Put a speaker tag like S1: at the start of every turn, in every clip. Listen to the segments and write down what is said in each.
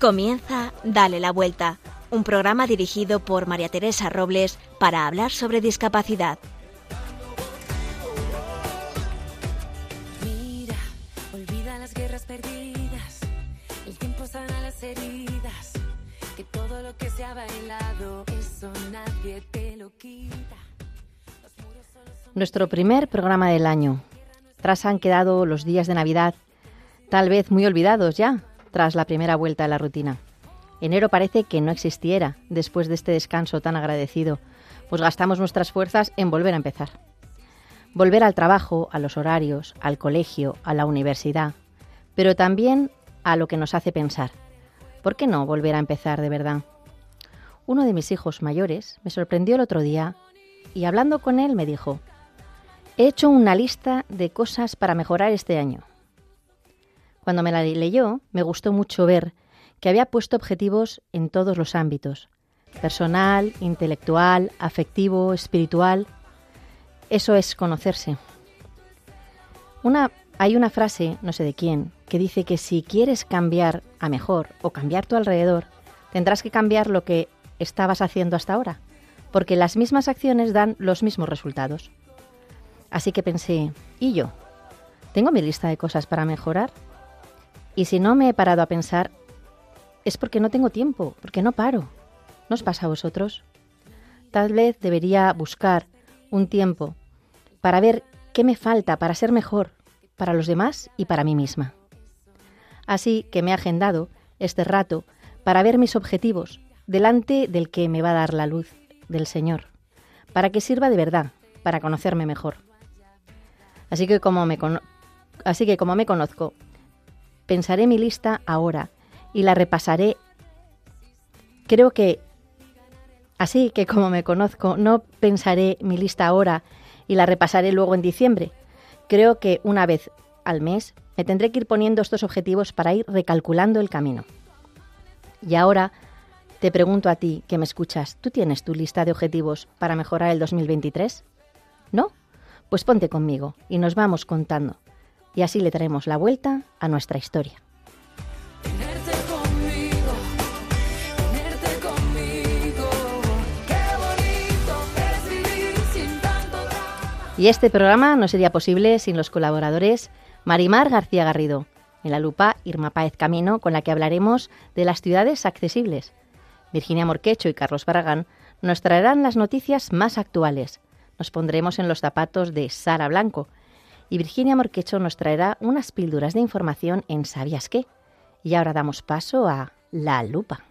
S1: Comienza Dale la Vuelta, un programa dirigido por María Teresa Robles para hablar sobre discapacidad.
S2: Mira, olvida las guerras perdidas, el tiempo sana las heridas, que todo lo que se ha bailado, eso nadie te lo quita.
S3: Nuestro primer programa del año. Tras han quedado los días de Navidad, tal vez muy olvidados ya, tras la primera vuelta a la rutina. Enero parece que no existiera después de este descanso tan agradecido, pues gastamos nuestras fuerzas en volver a empezar. Volver al trabajo, a los horarios, al colegio, a la universidad, pero también a lo que nos hace pensar. ¿Por qué no volver a empezar de verdad? Uno de mis hijos mayores me sorprendió el otro día y hablando con él me dijo, he hecho una lista de cosas para mejorar este año. Cuando me la leyó, me gustó mucho ver que había puesto objetivos en todos los ámbitos, personal, intelectual, afectivo, espiritual. Eso es conocerse. Hay una frase, no sé de quién, que dice que si quieres cambiar a mejor o cambiar tu alrededor, tendrás que cambiar lo que estabas haciendo hasta ahora, porque las mismas acciones dan los mismos resultados. Así que pensé, ¿y yo? ¿Tengo mi lista de cosas para mejorar? Y si no me he parado a pensar, es porque no tengo tiempo, porque no paro. ¿No os pasa a vosotros? Tal vez debería buscar un tiempo para ver qué me falta para ser mejor para los demás y para mí misma. Así que me he agendado este rato para ver mis objetivos delante del que me va a dar la luz, del Señor, para que sirva de verdad, para conocerme mejor. Así que como me, así que como me conozco, Pensaré mi lista ahora y la repasaré. Creo que, así que como me conozco, no pensaré mi lista ahora y la repasaré luego en diciembre. Creo que una vez al mes me tendré que ir poniendo estos objetivos para ir recalculando el camino. Y ahora te pregunto a ti que me escuchas, ¿tú tienes tu lista de objetivos para mejorar el 2023? ¿No? Pues ponte conmigo y nos vamos contando y así le traemos la vuelta a nuestra historia. Y este programa no sería posible sin los colaboradores Marimar García Garrido, en la lupa Irma Páez Camino, con la que hablaremos de las ciudades accesibles. Virginia Morquecho y Carlos Barragán nos traerán las noticias más actuales. Nos pondremos en los zapatos de Sara Blanco, y Virginia Morquecho nos traerá unas píldoras de información en ¿Sabías qué? Y ahora damos paso a La Lupa.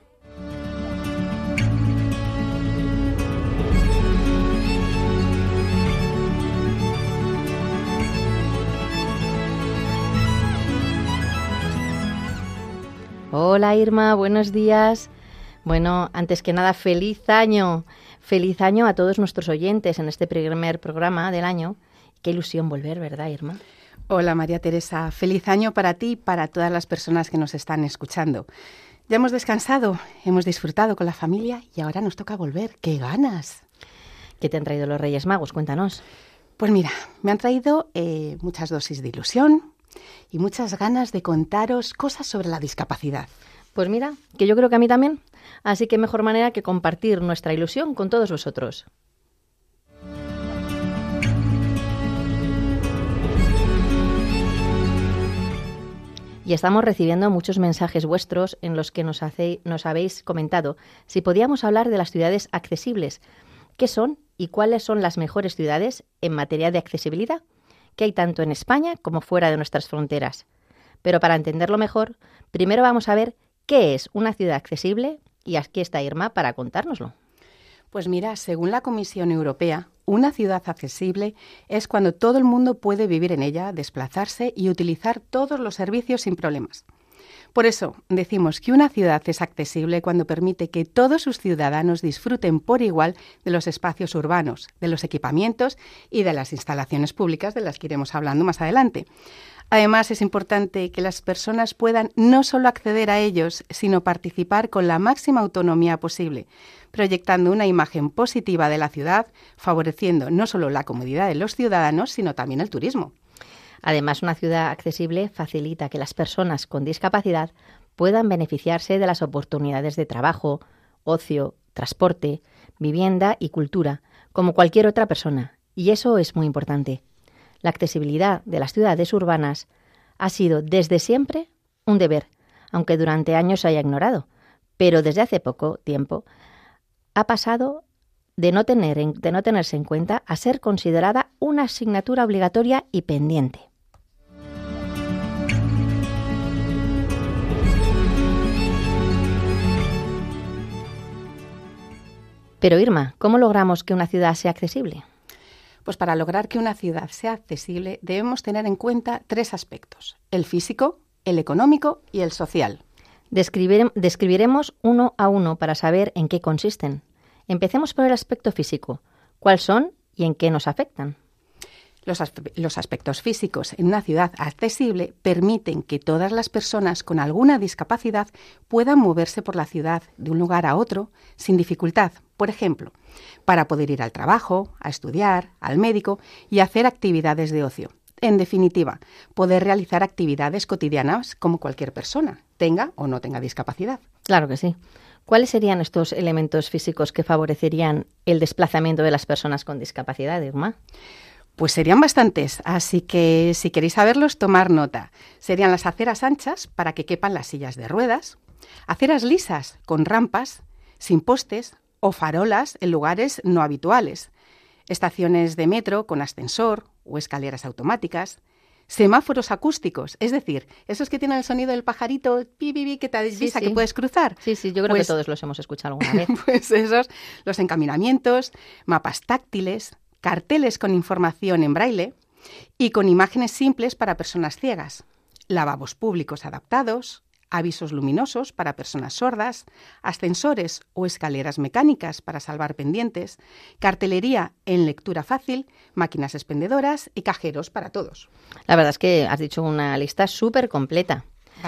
S3: Hola Irma, buenos días. Bueno, antes que nada, feliz año. Feliz año a todos nuestros oyentes en este primer programa del año Qué ilusión volver, ¿verdad, Irma?
S4: Hola María Teresa, feliz año para ti y para todas las personas que nos están escuchando. Ya hemos descansado, hemos disfrutado con la familia y ahora nos toca volver. ¡Qué ganas!
S3: ¿Qué te han traído los Reyes Magos? Cuéntanos.
S4: Pues mira, me han traído eh, muchas dosis de ilusión y muchas ganas de contaros cosas sobre la discapacidad.
S3: Pues mira, que yo creo que a mí también. Así que mejor manera que compartir nuestra ilusión con todos vosotros. Y estamos recibiendo muchos mensajes vuestros en los que nos, nos habéis comentado si podíamos hablar de las ciudades accesibles. ¿Qué son y cuáles son las mejores ciudades en materia de accesibilidad? que hay tanto en España como fuera de nuestras fronteras. Pero para entenderlo mejor, primero vamos a ver qué es una ciudad accesible y aquí está Irma para contárnoslo.
S4: Pues mira, según la Comisión Europea, una ciudad accesible es cuando todo el mundo puede vivir en ella, desplazarse y utilizar todos los servicios sin problemas. Por eso decimos que una ciudad es accesible cuando permite que todos sus ciudadanos disfruten por igual de los espacios urbanos, de los equipamientos y de las instalaciones públicas de las que iremos hablando más adelante. Además, es importante que las personas puedan no solo acceder a ellos, sino participar con la máxima autonomía posible, proyectando una imagen positiva de la ciudad, favoreciendo no solo la comodidad de los ciudadanos, sino también el turismo.
S3: Además, una ciudad accesible facilita que las personas con discapacidad puedan beneficiarse de las oportunidades de trabajo, ocio, transporte, vivienda y cultura, como cualquier otra persona. Y eso es muy importante. La accesibilidad de las ciudades urbanas ha sido desde siempre un deber, aunque durante años se haya ignorado, pero desde hace poco tiempo ha pasado de no, de no tenerse en cuenta a ser considerada una asignatura obligatoria y pendiente. Pero Irma, ¿cómo logramos que una ciudad sea accesible?
S4: Pues para lograr que una ciudad sea accesible debemos tener en cuenta tres aspectos, el físico, el económico y el social.
S3: describiremos uno a uno para saber en qué consisten. Empecemos por el aspecto físico. ¿Cuáles son y en qué nos afectan?
S4: Los, los, aspectos físicos en una ciudad accesible permiten que todas las personas con alguna discapacidad puedan moverse por la ciudad de un lugar a otro sin dificultad, por ejemplo, para poder ir al trabajo, a estudiar, al médico y hacer actividades de ocio. En definitiva, poder realizar actividades cotidianas como cualquier persona, tenga o no tenga discapacidad.
S3: Claro que sí. ¿Cuáles serían estos elementos físicos que favorecerían el desplazamiento de las personas con discapacidad, Irma?
S4: Pues serían bastantes, así que si queréis saberlos, tomar nota. Serían las aceras anchas para que quepan las sillas de ruedas, aceras lisas con rampas, sin postes o farolas en lugares no habituales, estaciones de metro con ascensor o escaleras automáticas, semáforos acústicos, es decir, esos que tienen el sonido del pajarito pi, que te avisa que puedes cruzar.
S3: Sí, sí, yo creo que pues todos los hemos escuchado alguna vez.
S4: pues esos, los encaminamientos, mapas táctiles, carteles con información en braille y con imágenes simples para personas ciegas, lavabos públicos adaptados, avisos luminosos para personas sordas, ascensores o escaleras mecánicas para salvar pendientes, cartelería en lectura fácil, máquinas expendedoras y cajeros para todos.
S3: La verdad es que has dicho una lista súper completa.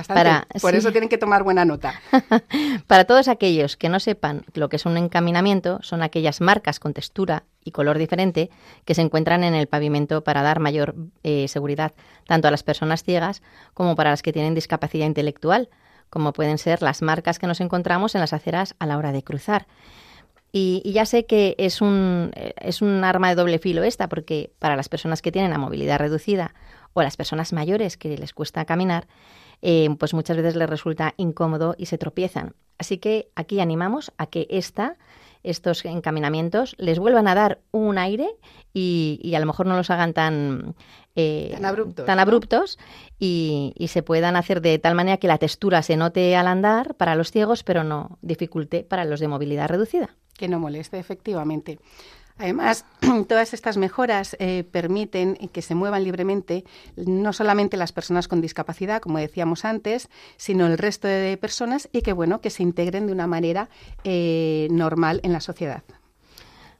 S4: Para, Por eso tienen que tomar buena nota.
S3: para todos aquellos que no sepan lo que es un encaminamiento, son aquellas marcas con textura y color diferente que se encuentran en el pavimento para dar mayor eh, seguridad tanto a las personas ciegas como para las que tienen discapacidad intelectual, como pueden ser las marcas que nos encontramos en las aceras a la hora de cruzar. Y, y, ya sé que es un, es un arma de doble filo esta, porque para las personas que tienen la movilidad reducida o las personas mayores que les cuesta caminar, eh, pues muchas veces les resulta incómodo y se tropiezan. Así que aquí animamos a que esta, estos encaminamientos les vuelvan a dar un aire y, a lo mejor no los hagan tan,
S4: eh, abruptos,
S3: tan abruptos y, y, se puedan hacer de tal manera que la textura se note al andar para los ciegos, pero no dificulte para los de movilidad reducida.
S4: Que no moleste, efectivamente. Además, todas estas mejoras eh, permiten que se muevan libremente no solamente las personas con discapacidad, como decíamos antes, sino el resto de personas y que bueno que se integren de una manera eh, normal en la sociedad.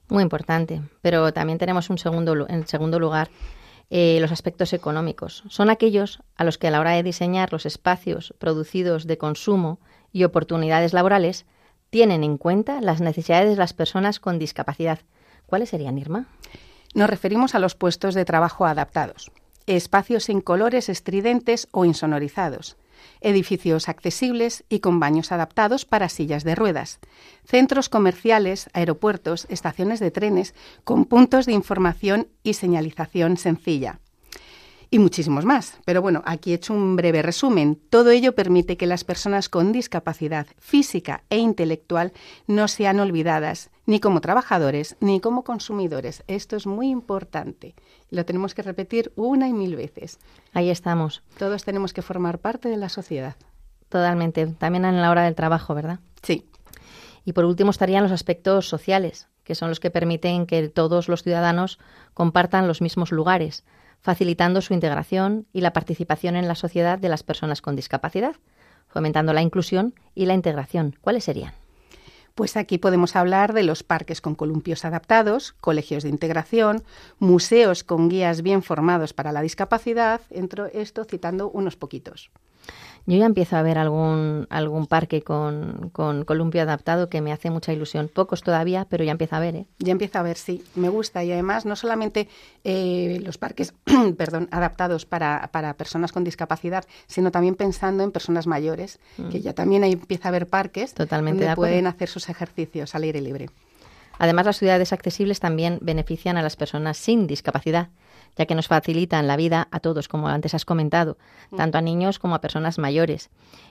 S3: Muy importante, pero también tenemos un segundo, en segundo lugar eh, los aspectos económicos. Son aquellos a los que a la hora de diseñar los espacios producidos de consumo y oportunidades laborales tienen en cuenta las necesidades de las personas con discapacidad ¿Cuáles serían, Irma?
S4: Nos referimos a los puestos de trabajo adaptados, espacios sin colores estridentes o insonorizados, edificios accesibles y con baños adaptados para sillas de ruedas, centros comerciales, aeropuertos, estaciones de trenes con puntos de información y señalización sencilla y muchísimos más. Pero bueno, aquí he hecho un breve resumen. Todo ello permite que las personas con discapacidad física e intelectual no sean olvidadas, ni como trabajadores, ni como consumidores. Esto es muy importante. Lo tenemos que repetir una y mil veces.
S3: Ahí estamos.
S4: Todos tenemos que formar parte de la sociedad.
S3: Totalmente. También en la hora del trabajo, ¿verdad?
S4: Sí.
S3: Y por último estarían los aspectos sociales, que son los que permiten que todos los ciudadanos compartan los mismos lugares, facilitando su integración y la participación en la sociedad de las personas con discapacidad, fomentando la inclusión y la integración. ¿Cuáles serían?
S4: Pues aquí podemos hablar de los parques con columpios adaptados, colegios de integración, museos con guías bien formados para la discapacidad, entre esto citando unos poquitos.
S3: Yo ya empiezo a ver algún, algún parque con, con, columpio adaptado que me hace mucha ilusión. Pocos todavía, pero ya empieza a ver. ¿eh?
S4: Ya empieza a ver, sí. Me gusta. Y además, no solamente eh, los parques perdón, adaptados para, para, personas con discapacidad, sino también pensando en personas mayores, que mm. ya también ahí empieza a haber parques
S3: Totalmente
S4: donde pueden hacer sus ejercicios al aire libre.
S3: Además, las ciudades accesibles también benefician a las personas sin discapacidad, ya que nos facilitan la vida a todos, como antes has comentado, mm. tanto a niños como a personas mayores.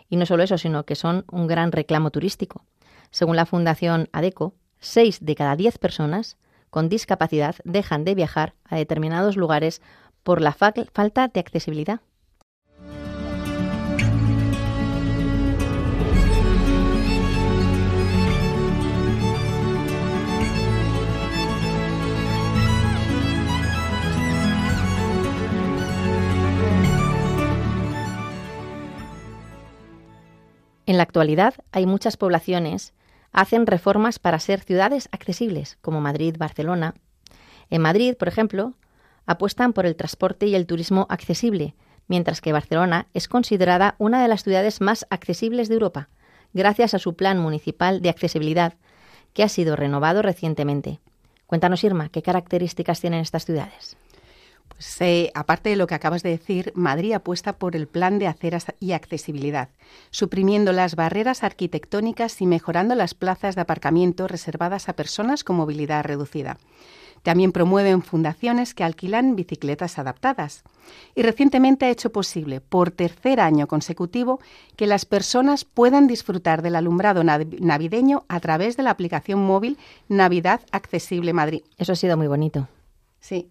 S3: Y no solo eso, sino que son un gran reclamo turístico. Según la Fundación ADECO, seis de cada diez personas con discapacidad dejan de viajar a determinados lugares por la falta de accesibilidad. En la actualidad hay muchas poblaciones hacen reformas para ser ciudades accesibles, como Madrid, Barcelona. En Madrid, por ejemplo, apuestan por el transporte y el turismo accesible, mientras que Barcelona es considerada una de las ciudades más accesibles de Europa, gracias a su plan municipal de accesibilidad, que ha sido renovado recientemente. Cuéntanos, Irma, ¿qué características tienen estas ciudades?
S4: Aparte de lo que acabas de decir, Madrid apuesta por el plan de aceras y accesibilidad, suprimiendo las barreras arquitectónicas y mejorando las plazas de aparcamiento reservadas a personas con movilidad reducida. También promueven fundaciones que alquilan bicicletas adaptadas. Y recientemente ha hecho posible, por tercer año consecutivo, que las personas puedan disfrutar del alumbrado navideño a través de la aplicación móvil Navidad Accesible Madrid.
S3: Eso ha sido muy bonito.
S4: Sí,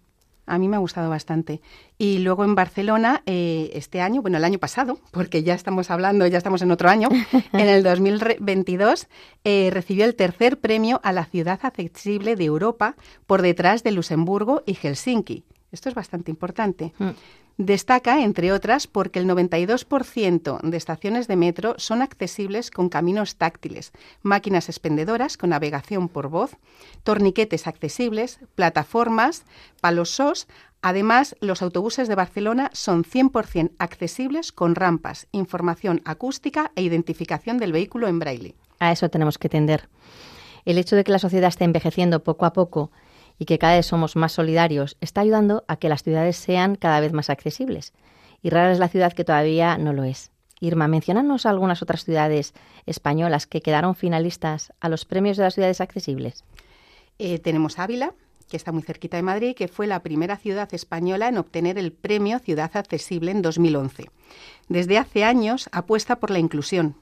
S4: a mí me ha gustado bastante. Y luego en Barcelona, eh, este año, bueno, el año pasado, porque ya estamos hablando, ya estamos en otro año, en el 2022 eh, recibió el tercer premio a la ciudad accesible de Europa por detrás de Luxemburgo y Helsinki. Esto es bastante importante. Mm. Destaca, entre otras, porque el 92% de estaciones de metro son accesibles con caminos táctiles, máquinas expendedoras con navegación por voz, torniquetes accesibles, plataformas, palosos. Además, los autobuses de Barcelona son 100% accesibles con rampas, información acústica e identificación del vehículo en braille.
S3: A eso tenemos que tender. El hecho de que la sociedad esté envejeciendo poco a poco y que cada vez somos más solidarios está ayudando a que las ciudades sean cada vez más accesibles. Y rara es la ciudad que todavía no lo es. Irma, mencionanos algunas otras ciudades españolas que quedaron finalistas a los premios de las ciudades accesibles.
S4: Eh, tenemos Ávila, que está muy cerquita de Madrid, que fue la primera ciudad española en obtener el premio Ciudad Accesible en 2011. Desde hace años apuesta por la inclusión,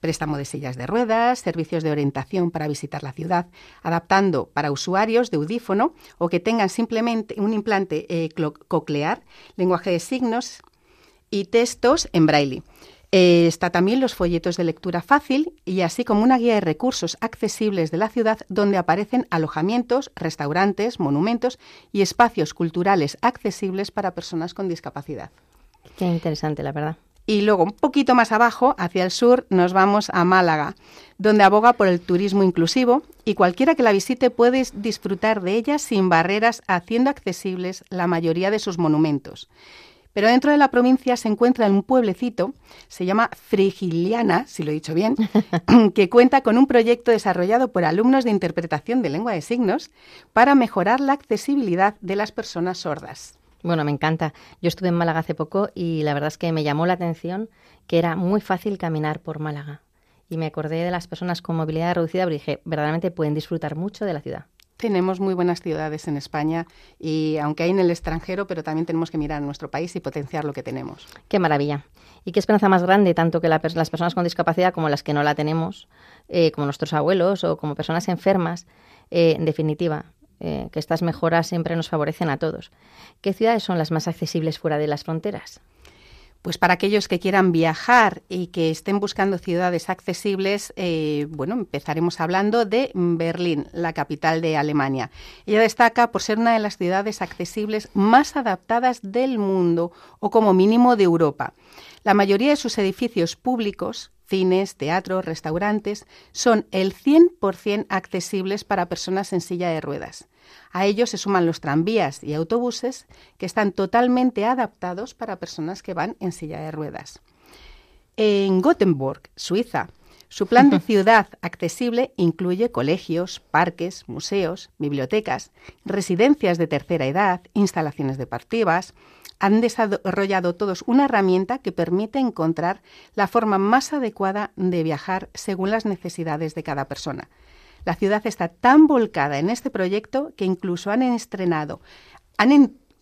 S4: préstamo de sillas de ruedas, servicios de orientación para visitar la ciudad, adaptando para usuarios de audífono o que tengan simplemente un implante eh, coclear, lenguaje de signos y textos en braille. Eh, está también los folletos de lectura fácil y así como una guía de recursos accesibles de la ciudad donde aparecen alojamientos, restaurantes, monumentos y espacios culturales accesibles para personas con discapacidad.
S3: Qué interesante, la verdad.
S4: Y luego, un poquito más abajo, hacia el sur, nos vamos a Málaga, donde aboga por el turismo inclusivo y cualquiera que la visite puede disfrutar de ella sin barreras, haciendo accesibles la mayoría de sus monumentos. Pero dentro de la provincia se encuentra un pueblecito, se llama Frigiliana, si lo he dicho bien, que cuenta con un proyecto desarrollado por alumnos de interpretación de lengua de signos para mejorar la accesibilidad de las personas sordas.
S3: Bueno, me encanta. Yo estuve en Málaga hace poco y la verdad es que me llamó la atención que era muy fácil caminar por Málaga. Y me acordé de las personas con movilidad reducida porque dije, verdaderamente pueden disfrutar mucho de la ciudad.
S4: Tenemos muy buenas ciudades en España y aunque hay en el extranjero, pero también tenemos que mirar a nuestro país y potenciar lo que tenemos.
S3: Qué maravilla. Y qué esperanza más grande, tanto que las personas con discapacidad como las que no la tenemos, eh, como nuestros abuelos o como personas enfermas, eh, en definitiva, eh, que estas mejoras siempre nos favorecen a todos. ¿Qué ciudades son las más accesibles fuera de las fronteras?
S4: Pues para aquellos que quieran viajar y que estén buscando ciudades accesibles, eh, bueno, empezaremos hablando de Berlín, la capital de Alemania. Ella destaca por ser una de las ciudades accesibles más adaptadas del mundo o como mínimo de Europa. La mayoría de sus edificios públicos cines, teatros, restaurantes, son el 100% accesibles para personas en silla de ruedas. A ellos se suman los tranvías y autobuses que están totalmente adaptados para personas que van en silla de ruedas. en Gothenburg, Suiza. Su plan de ciudad accesible incluye colegios, parques, museos, bibliotecas, residencias de tercera edad, instalaciones deportivas. Han desarrollado todos una herramienta que permite encontrar la forma más adecuada de viajar según las necesidades de cada persona. La ciudad está tan volcada en este proyecto que incluso han estrenado, han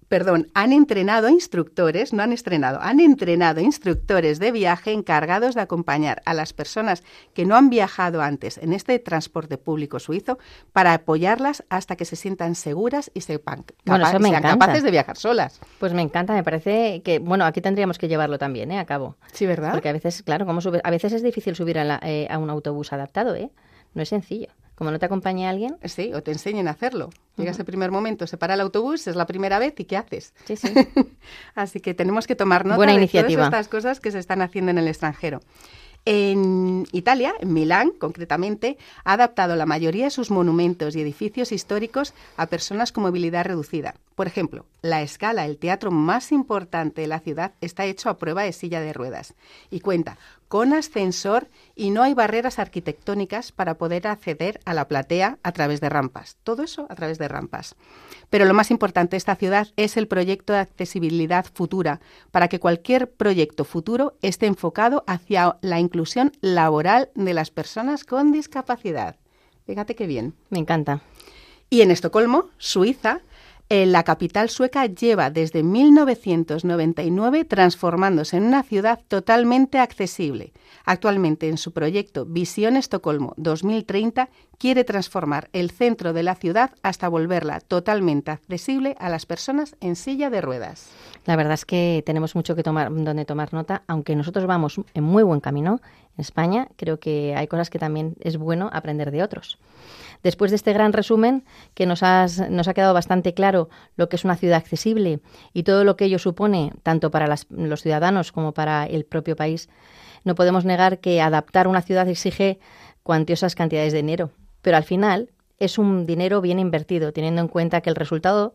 S4: perdón, han entrenado instructores, no han estrenado, han entrenado instructores de viaje encargados de acompañar a las personas que no han viajado antes en este transporte público suizo para apoyarlas hasta que se sientan seguras y sepan
S3: Bueno,
S4: sean
S3: encanta.
S4: capaces de viajar solas.
S3: Pues me encanta, me parece que, bueno, aquí tendríamos que llevarlo también, ¿eh? A cabo.
S4: Sí, ¿verdad?
S3: Porque a veces, claro, como sube- a veces es difícil subir a, la- eh, a un autobús adaptado, ¿eh? No es sencillo. Como no te acompañe alguien,
S4: Sí, o te enseñen a hacerlo. Llega ese primer momento, se para el autobús, es la primera vez y ¿qué haces?
S3: sí, sí.
S4: Así que tenemos que tomar nota
S3: Buena
S4: de
S3: iniciativa.
S4: todas estas cosas que se están haciendo en el extranjero. En Italia, en Milán concretamente, ha adaptado la mayoría de sus monumentos y edificios históricos a personas con movilidad reducida. Por ejemplo, la Escala, el teatro más importante de la ciudad, está hecho a prueba de silla de ruedas y cuenta con ascensor y no hay barreras arquitectónicas para poder acceder a la platea a través de rampas. Todo eso a través de rampas. Pero lo más importante de esta ciudad es el proyecto de accesibilidad futura, para que cualquier proyecto futuro esté enfocado hacia la inclusión laboral de las personas con discapacidad. Fíjate qué bien.
S3: Me encanta.
S4: Y en Estocolmo, Suiza, la capital sueca lleva desde 1999 transformándose en una ciudad totalmente accesible. Actualmente, en su proyecto Visión Estocolmo 2030, quiere transformar el centro de la ciudad hasta volverla totalmente accesible a las personas en silla de ruedas.
S3: La verdad es que tenemos mucho que tomar, donde tomar nota, aunque nosotros vamos en muy buen camino España, creo que hay cosas que también es bueno aprender de otros. Después de este gran resumen, que nos, nos ha quedado bastante claro lo que es una ciudad accesible y todo lo que ello supone, tanto para los ciudadanos como para el propio país, no podemos negar que adaptar una ciudad exige cuantiosas cantidades de dinero. Pero al final es un dinero bien invertido, teniendo en cuenta que el resultado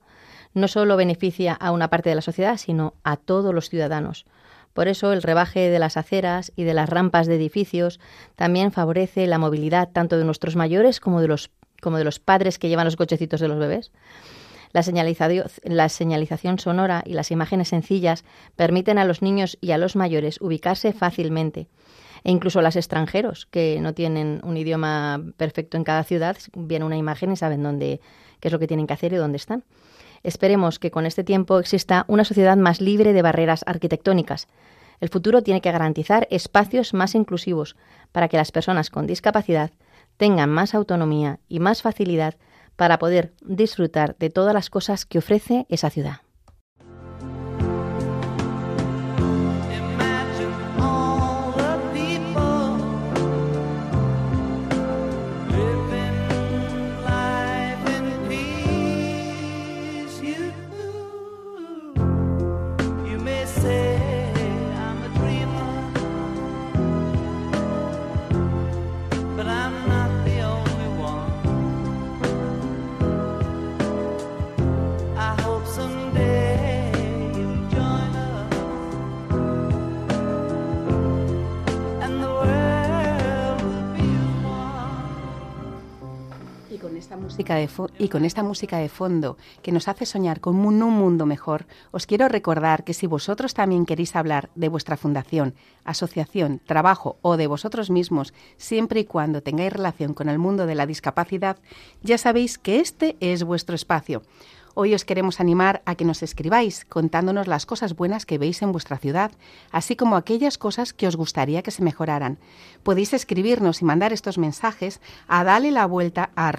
S3: no solo beneficia a una parte de la sociedad, sino a todos los ciudadanos. Por eso el rebaje de las aceras y de las rampas de edificios también favorece la movilidad tanto de nuestros mayores como de los, como de los padres que llevan los cochecitos de los bebés. La señalización, sonora y las imágenes sencillas permiten a los niños y a los mayores ubicarse fácilmente. E incluso a los extranjeros, que no tienen un idioma perfecto en cada ciudad, viene una imagen y saben dónde, qué es lo que tienen que hacer y dónde están. Esperemos que con este tiempo exista una sociedad más libre de barreras arquitectónicas. El futuro tiene que garantizar espacios más inclusivos para que las personas con discapacidad tengan más autonomía y más facilidad para poder disfrutar de todas las cosas que ofrece esa ciudad.
S4: Con esta música de y con esta música de fondo que nos hace soñar con un, un mundo mejor, os quiero recordar que si vosotros también queréis hablar de vuestra fundación, asociación, trabajo o de vosotros mismos, siempre y cuando tengáis relación con el mundo de la discapacidad, ya sabéis que este es vuestro espacio. Hoy os queremos animar a que nos escribáis contándonos las cosas buenas que veis en vuestra ciudad, así como aquellas cosas que os gustaría que se mejoraran. Podéis escribirnos y mandar estos mensajes a dale la vuelta a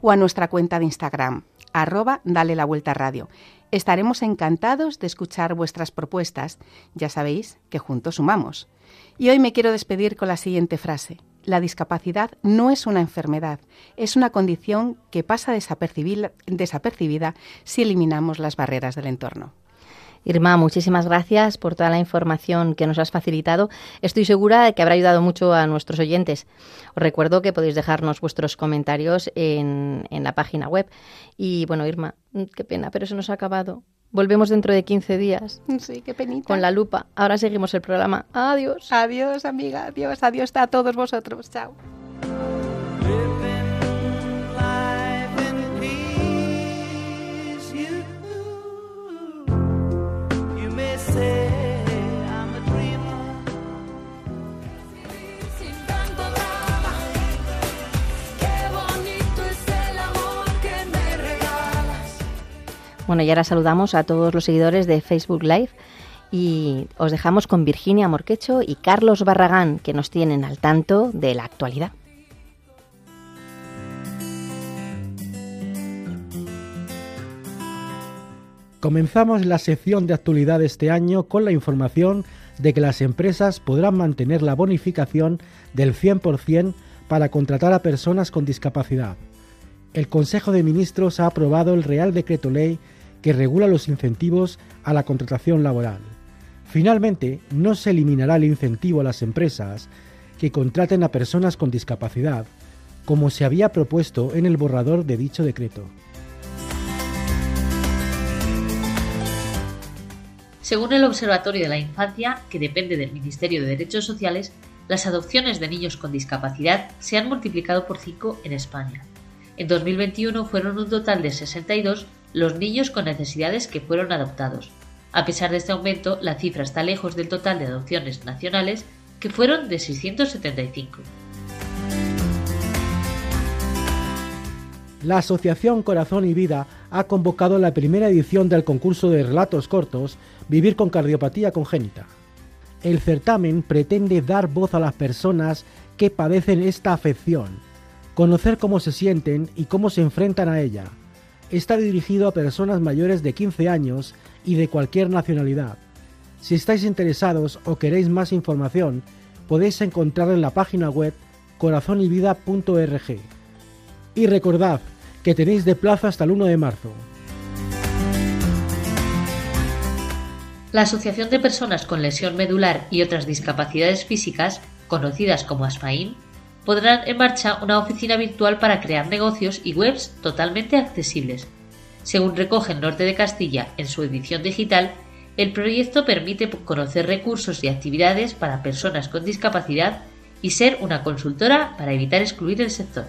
S4: o a nuestra cuenta de Instagram, arroba dale la vuelta radio. Estaremos encantados de escuchar vuestras propuestas. Ya sabéis que juntos sumamos. Y hoy me quiero despedir con la siguiente frase. La discapacidad no es una enfermedad, es una condición que pasa desapercibida, si eliminamos las barreras del entorno.
S3: Irma, muchísimas gracias por toda la información que nos has facilitado. Estoy segura de que habrá ayudado mucho a nuestros oyentes. Os recuerdo que podéis dejarnos vuestros comentarios en, en la página web. Y bueno, Irma, qué pena, pero se nos ha acabado. Volvemos dentro de 15 días
S4: Sí, qué penita.
S3: con la lupa. Ahora seguimos el programa. Adiós.
S4: Adiós, amiga. Adiós, adiós a todos vosotros. Chao.
S3: Bueno, y ahora saludamos a todos los seguidores de Facebook Live y os dejamos con Virginia Morquecho y Carlos Barragán, que nos tienen al tanto de la actualidad.
S5: Comenzamos la sección de actualidad de este año con la información de que las empresas podrán mantener la bonificación del 100% para contratar a personas con discapacidad. El Consejo de Ministros ha aprobado el Real Decreto Ley que regula los incentivos a la contratación laboral. Finalmente, no se eliminará el incentivo a las empresas que contraten a personas con discapacidad, como se había propuesto en el borrador de dicho decreto.
S6: Según el Observatorio de la Infancia, que depende del Ministerio de Derechos Sociales, las adopciones de niños con discapacidad se han multiplicado por 5 en España. En 2021 fueron un total de 62 los niños con necesidades que fueron adoptados. A pesar de este aumento, la cifra está lejos del total de adopciones nacionales, que fueron de 675.
S5: La Asociación Corazón y Vida ha convocado la primera edición del concurso de relatos cortos Vivir con cardiopatía congénita. El certamen pretende dar voz a las personas que padecen esta afección, conocer cómo se sienten y cómo se enfrentan a ella. Está dirigido a personas mayores de 15 años y de cualquier nacionalidad. Si estáis interesados o queréis más información, podéis encontrarla en la página web corazonyvida.org. Y recordad que tenéis de plazo hasta el 1 de marzo.
S6: La Asociación de Personas con Lesión Medular y otras discapacidades físicas, conocidas como ASFAIN, pondrán en marcha una oficina virtual para crear negocios y webs totalmente accesibles. Según recoge el Norte de Castilla en su edición digital, el proyecto permite conocer recursos y actividades para personas con discapacidad y ser una consultora para evitar excluir el sector.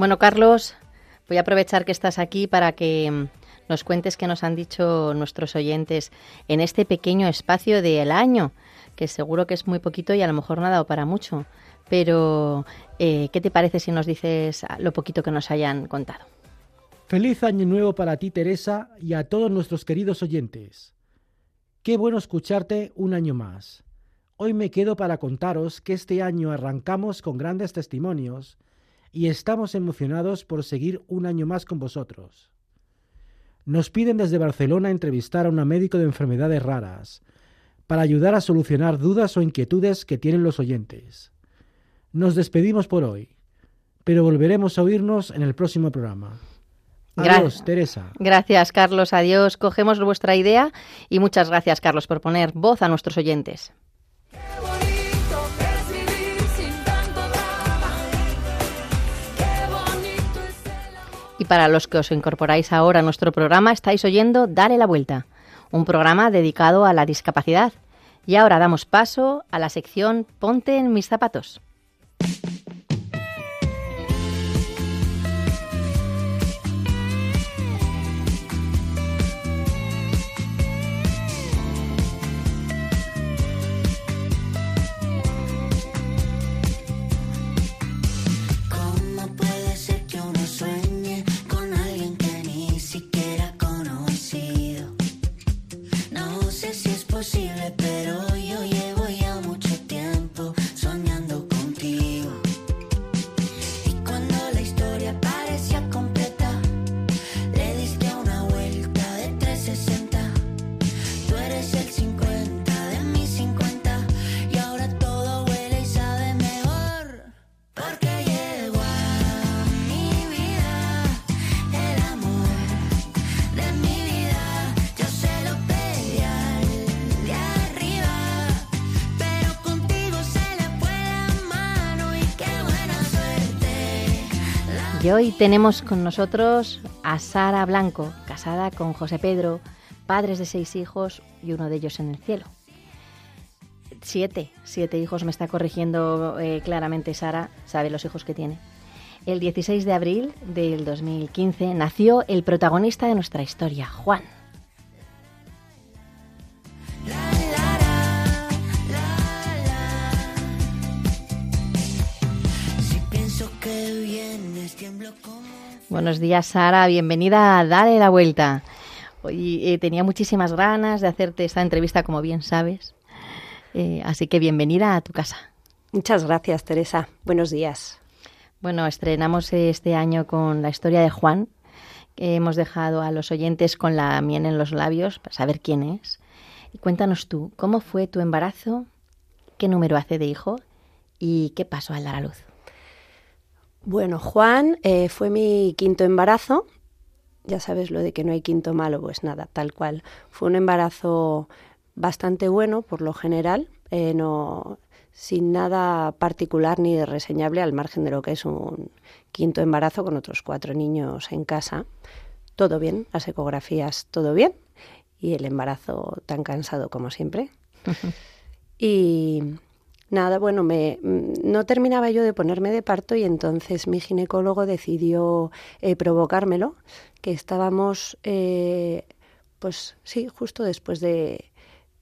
S3: Bueno, Carlos, voy a aprovechar que estás aquí para que mm, nos cuentes qué nos han dicho nuestros oyentes en este pequeño espacio del año, que seguro que es muy poquito y a lo mejor no ha dado para mucho. Pero, eh, ¿qué te parece si nos dices lo poquito que nos hayan contado?
S5: Feliz año nuevo para ti, Teresa, y a todos nuestros queridos oyentes. Qué bueno escucharte un año más. Hoy me quedo para contaros que este año arrancamos con grandes testimonios y estamos emocionados por seguir un año más con vosotros. Nos piden desde Barcelona entrevistar a una médico de enfermedades raras para ayudar a solucionar dudas o inquietudes que tienen los oyentes. Nos despedimos por hoy, pero volveremos a oírnos en el próximo programa.
S3: Gra-
S5: Adiós, Teresa.
S3: Gracias, Carlos. Adiós. Cogemos vuestra idea y muchas gracias, Carlos, por poner voz a nuestros oyentes. Y para los que os incorporáis ahora a nuestro programa, estáis oyendo Dale la Vuelta, un programa dedicado a la discapacidad. Y ahora damos paso a la sección Ponte en mis zapatos. Hoy tenemos con nosotros a Sara Blanco, casada con José Pedro, padres de seis hijos y uno de ellos en el cielo. Siete, siete hijos, me está corrigiendo eh, claramente Sara, sabe los hijos que tiene. El 16 de abril del 2015 nació el protagonista de nuestra historia, Juan. Buenos días, Sara. Bienvenida a Dale la Vuelta. Hoy eh, tenía muchísimas ganas de hacerte esta entrevista, como bien sabes. Eh, así que bienvenida a tu casa.
S7: Muchas gracias, Teresa. Buenos días.
S3: Bueno, estrenamos este año con la historia de Juan. que hemos dejado a los oyentes con la miel en los labios para saber quién es. Y cuéntanos tú, ¿cómo fue tu embarazo? ¿Qué número hace de hijo? ¿Y qué pasó al dar a luz?
S7: Bueno, Juan eh, fue mi quinto embarazo. Ya sabes lo de que no hay quinto malo, pues nada, tal cual. Fue un embarazo bastante bueno por lo general, eh, no sin nada particular ni reseñable al margen de lo que es un quinto embarazo con otros cuatro niños en casa. Todo bien, las ecografías todo bien y el embarazo tan cansado como siempre. y nada, bueno, me, mm, no terminaba yo de ponerme de parto y entonces mi ginecólogo decidió eh, provocármelo, que estábamos, eh, pues sí, justo después de,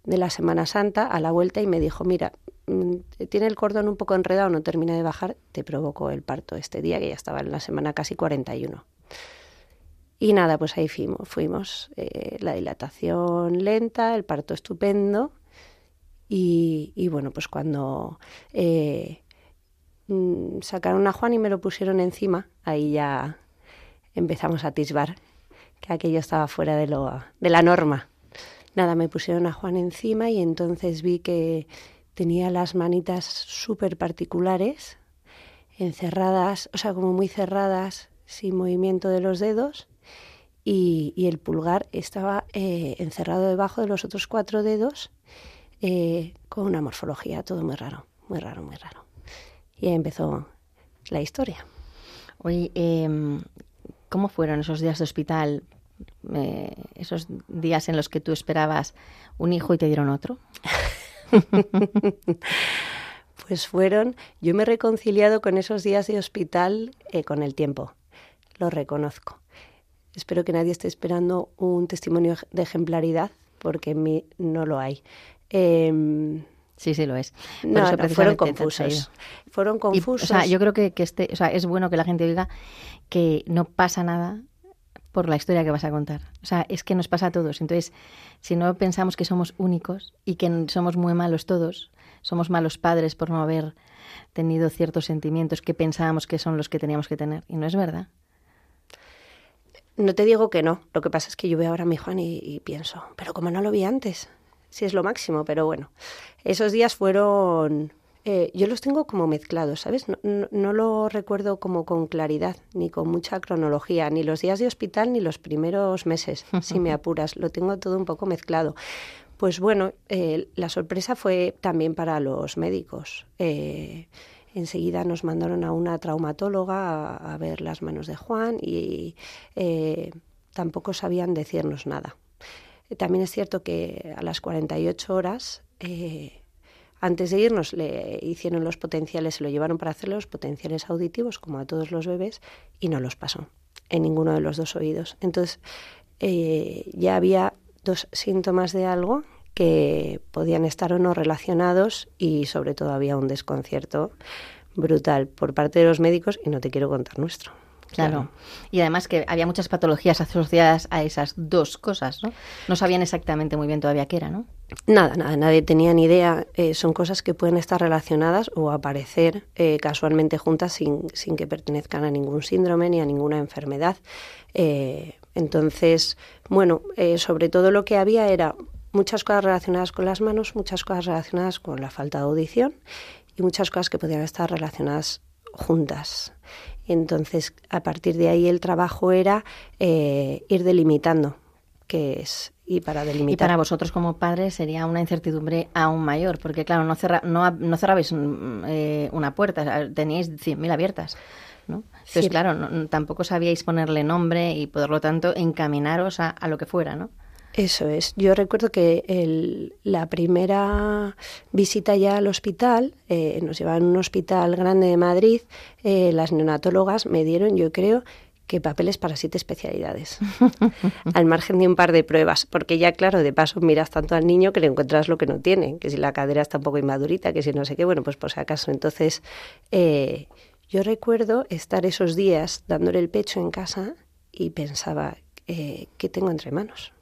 S7: la Semana Santa a la vuelta y me dijo, mira, mm, tiene el cordón un poco enredado, no termina de bajar, te provocó el parto este día, que ya estaba en la semana casi 41. Y nada, pues ahí fuimos, fuimos eh, la dilatación lenta, el parto estupendo. Y, bueno, pues cuando eh, mm, sacaron a Juan y me lo pusieron encima, ahí ya empezamos a atisbar que aquello estaba fuera de, lo, de la norma. Nada, me pusieron a Juan encima y entonces vi que tenía las manitas súper particulares, encerradas, o sea, como muy cerradas, sin movimiento de los dedos, y, y el pulgar estaba eh, encerrado debajo de los otros cuatro dedos, eh, con una morfología, todo muy raro, muy raro, muy raro. Y ahí empezó la historia.
S3: Oye, em, ¿cómo fueron esos días de hospital? Eh, esos días en los que tú esperabas un hijo y te dieron otro.
S7: Pues fueron, yo me he reconciliado con esos días de hospital eh, con el tiempo, lo reconozco. Espero que nadie esté esperando un testimonio de ejemplaridad, porque en mí no lo hay. Em,
S3: Sí, sí lo es. Por
S7: no,
S3: eso
S7: no,
S3: precisamente
S7: fueron confusos. Fueron
S3: Y,
S7: confusos.
S3: o sea, yo creo que, que este, o sea, es bueno que la gente oiga que no pasa nada por la historia que vas a contar. O sea, es que nos pasa a todos. Entonces, si no pensamos que somos únicos y que somos muy malos todos, somos malos padres por no haber tenido ciertos sentimientos que pensábamos que son los que teníamos que tener. Y no es verdad.
S7: No te digo que no. Lo que pasa es que yo veo ahora a mi Juan y, y pienso, pero como no lo vi antes, sí es lo máximo, pero bueno. Esos días fueron... eh, yo los tengo como mezclados, ¿sabes? No, no- no lo recuerdo como con claridad, ni con mucha cronología, ni los días de hospital, ni los primeros meses, si me apuras. Lo tengo todo un poco mezclado. Pues bueno, eh, la sorpresa fue también para los médicos. Eh, enseguida nos mandaron a una traumatóloga a, a ver las manos de Juan y eh, tampoco sabían decirnos nada. También es cierto que a las 48 horas, eh, antes de irnos, le hicieron los potenciales, se lo llevaron para hacerle los potenciales auditivos, como a todos los bebés, y no los pasó en ninguno de los dos oídos. Entonces, eh, ya había dos síntomas de algo que podían estar o no relacionados y sobre todo había un desconcierto brutal por parte de los médicos y no te quiero contar nuestro.
S3: Claro. Y además que había muchas patologías asociadas a esas dos cosas, ¿no? No sabían exactamente muy bien todavía qué era, ¿no?
S7: Nada, nada, nadie tenía ni idea. Eh, son cosas que pueden estar relacionadas o aparecer eh, casualmente juntas sin, sin que pertenezcan a ningún síndrome ni a ninguna enfermedad. Eh, entonces, bueno, sobre todo lo que había era muchas cosas relacionadas con las manos, muchas cosas relacionadas con la falta de audición y muchas cosas que podían estar relacionadas juntas. Entonces, a partir de ahí el trabajo era eh, ir delimitando qué es y para delimitar.
S3: Y para vosotros como padres sería una incertidumbre aún mayor, porque claro, no, cerra, no, no cerrabais mm, eh, una puerta, teníais 100.000 abiertas, ¿no? Entonces,
S7: Sí.
S3: claro, no- tampoco sabíais ponerle nombre y por lo tanto encaminaros a, a lo que fuera, ¿no?
S7: Eso es. Yo recuerdo que el- la primera visita ya al hospital, eh, nos llevaban a un hospital grande de Madrid, eh, las neonatólogas me dieron, yo creo, que papeles para siete especialidades, al margen de un par de pruebas, porque ya, claro, de paso miras tanto al niño que le encuentras lo que no tiene, que si la cadera está un poco inmadurita, que si no sé qué, bueno, pues por si acaso. Entonces, eh, yo recuerdo estar esos días dándole el pecho en casa y pensaba, eh, ¿qué tengo entre manos?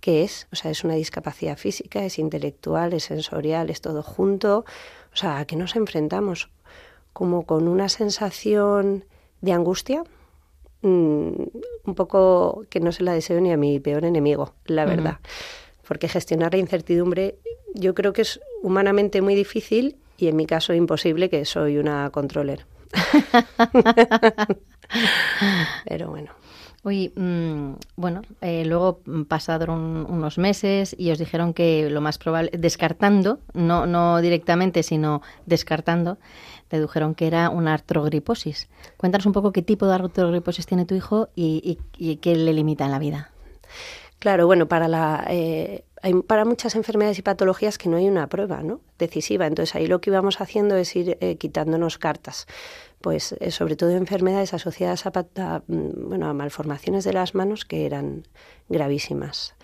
S7: ¿Qué es? O sea, es una discapacidad física, es intelectual, es sensorial, es todo junto. O sea, ¿a qué nos enfrentamos? Como con una sensación de angustia, mm, un poco que no se la deseo ni a mi peor enemigo, la verdad. Porque gestionar la incertidumbre yo creo que es humanamente muy difícil y en mi caso imposible, que soy una controller. Pero bueno.
S3: Oye, mm, bueno, eh, luego pasaron unos meses y os dijeron que lo más probable, descartando, no, no directamente, sino descartando, te dijeron que era una artrogriposis. Cuéntanos un poco qué tipo de artrogriposis tiene tu hijo y qué le limita en la vida.
S7: Claro, bueno, para la eh, hay para muchas enfermedades y patologías que no hay una prueba, ¿no? Decisiva. Entonces ahí lo que íbamos haciendo es ir eh, quitándonos cartas. Pues eh, sobre todo enfermedades asociadas a, a, mm, bueno, a malformaciones de las manos que eran gravísimas.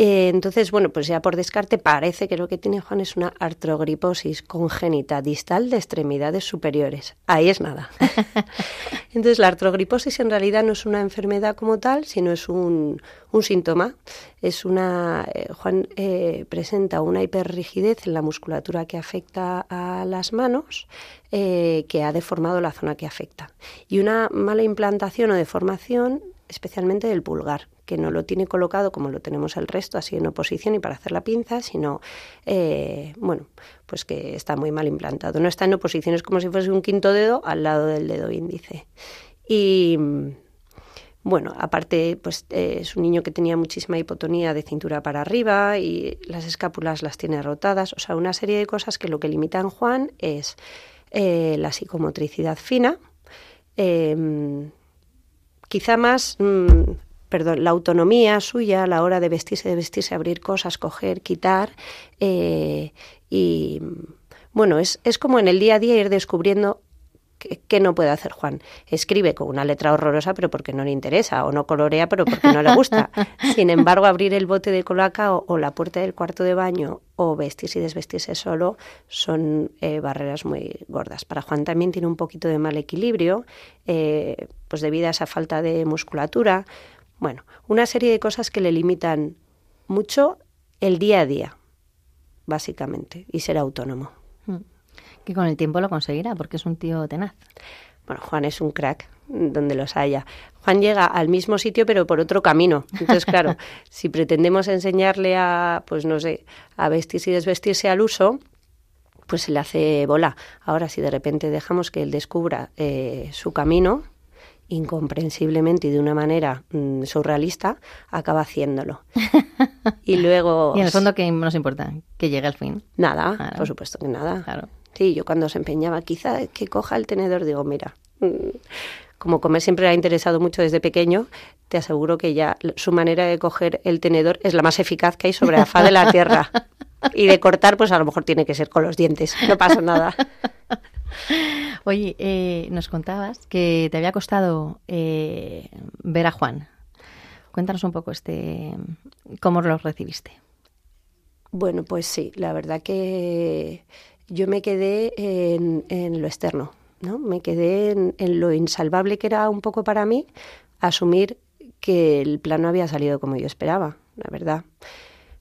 S7: Eh, entonces, bueno, pues ya por descarte parece que lo que tiene Juan es una artrogriposis congénita distal de extremidades superiores. Ahí es nada. Entonces, la artrogriposis en realidad no es una enfermedad como tal, sino es un, un síntoma. Es una, eh, Juan eh, presenta una hiperrigidez en la musculatura que afecta a las manos, eh, que ha deformado la zona que afecta. Y una mala implantación o deformación, especialmente del pulgar, que no lo tiene colocado como lo tenemos el resto, así en oposición y para hacer la pinza, sino, eh, bueno, pues que está muy mal implantado. No está en oposición, es como si fuese un quinto dedo al lado del dedo índice. Y bueno, aparte, pues eh, es un niño que tenía muchísima hipotonía de cintura para arriba y las escápulas las tiene rotadas, o sea, una serie de cosas que lo que limitan Juan es eh, la psicomotricidad fina, eh, quizá más, mm, perdón, la autonomía suya a la hora de vestirse, de vestirse, abrir cosas, coger, quitar. eh, y bueno, es, es como en el día a día ir descubriendo qué, no puede hacer Juan. Escribe con una letra horrorosa, pero porque no le interesa, o no colorea, pero porque no le gusta. Sin embargo, abrir el bote de colacao o la puerta del cuarto de baño o vestirse y desvestirse solo son eh, barreras muy gordas. Para Juan también tiene un poquito de mal equilibrio, eh, pues debido a esa falta de musculatura. Bueno, una serie de cosas que le limitan mucho el día a día, básicamente, y ser autónomo.
S3: Que con el tiempo lo conseguirá, porque es un tío tenaz.
S7: Bueno, Juan es un crack donde los haya. Juan llega al mismo sitio pero por otro camino. Entonces, claro, si pretendemos enseñarle a, pues no sé, a vestirse y desvestirse al uso, pues se le hace bola. Ahora, si de repente dejamos que él descubra eh, su camino, incomprensiblemente y de una manera mm, surrealista, acaba haciéndolo. y luego...
S3: Y en el fondo, ¿qué nos importa? Que llegue al fin.
S7: Nada,
S3: Claro.
S7: por supuesto que nada.
S3: Claro.
S7: Sí, yo cuando se empeñaba, quizá que coja el tenedor, digo, mira, mm, como comer siempre le ha interesado mucho desde pequeño, te aseguro que ya su manera de coger el tenedor es la más eficaz que hay sobre la faz de la tierra. Y de cortar, pues a lo mejor tiene que ser con los dientes, no pasa nada.
S3: Oye, eh, nos contabas que te había costado eh, ver a Juan. Cuéntanos un poco este cómo lo recibiste.
S7: Bueno, pues sí, la verdad que yo me quedé en, lo externo, ¿no? Me quedé en, en lo insalvable que era un poco para mí asumir que el plan no había salido como yo esperaba, la verdad.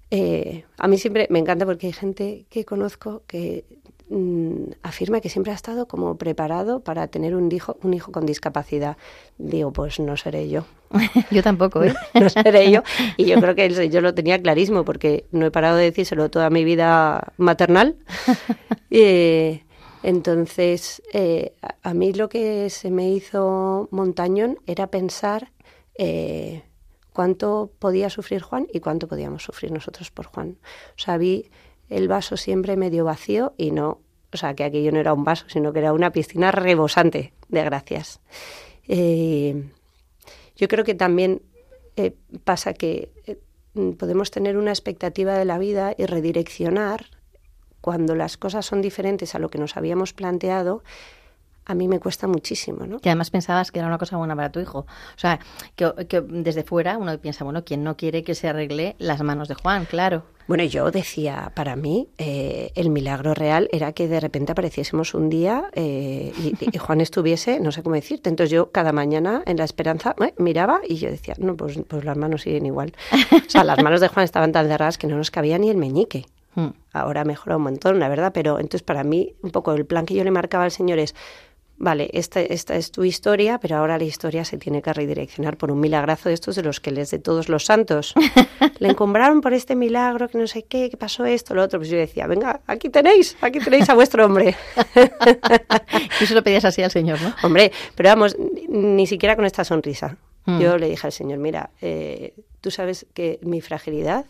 S7: Eh, a mí siempre me encanta porque hay gente que conozco que mm, afirma que siempre ha estado como preparado para tener un hijo, un hijo con discapacidad. Digo, pues no seré yo.
S3: Yo tampoco, ¿eh?
S7: no seré yo. Y yo creo que yo lo tenía clarísimo porque no he parado de decírselo toda mi vida maternal. Eh, entonces, eh, a, a mí lo que se me hizo montañón era pensar eh, cuánto podía sufrir Juan y cuánto podíamos sufrir nosotros por Juan. O sea, vi el vaso siempre medio vacío y no O sea, que aquello no era un vaso, sino que era una piscina rebosante de gracias. Eh, yo creo que también eh, pasa que eh, podemos tener una expectativa de la vida y redireccionar cuando las cosas son diferentes a lo que nos habíamos planteado. A mí me cuesta muchísimo, ¿no?
S3: Que además pensabas que era una cosa buena para tu hijo. O sea, que, que desde fuera uno piensa, bueno, ¿quién no quiere que se arregle las manos de Juan? Claro.
S7: Bueno, yo decía, para mí, eh, el milagro real era que de repente apareciésemos un día eh, y, y Juan estuviese, no sé cómo decirte. Entonces yo cada mañana en la esperanza eh, miraba y yo decía, no, pues, pues las manos siguen igual. O sea, las manos de Juan estaban tan cerradas que no nos cabía ni el meñique.
S3: Hmm.
S7: Ahora mejora un montón, la verdad, pero entonces para mí un poco el plan que yo le marcaba al Señor es, vale, esta, esta es tu historia, pero ahora la historia se tiene que redireccionar por un milagrazo de estos de los que les de todos los santos. le encumbraron por este milagro, que no sé qué, que pasó esto, lo otro. Pues yo decía, venga, aquí tenéis, aquí tenéis a vuestro hombre.
S3: Y eso lo pedías así al Señor, ¿no?
S7: Hombre, pero vamos, ni, ni siquiera con esta sonrisa.
S3: Mm.
S7: Yo le dije al Señor, mira, eh, tú sabes que mi fragilidad,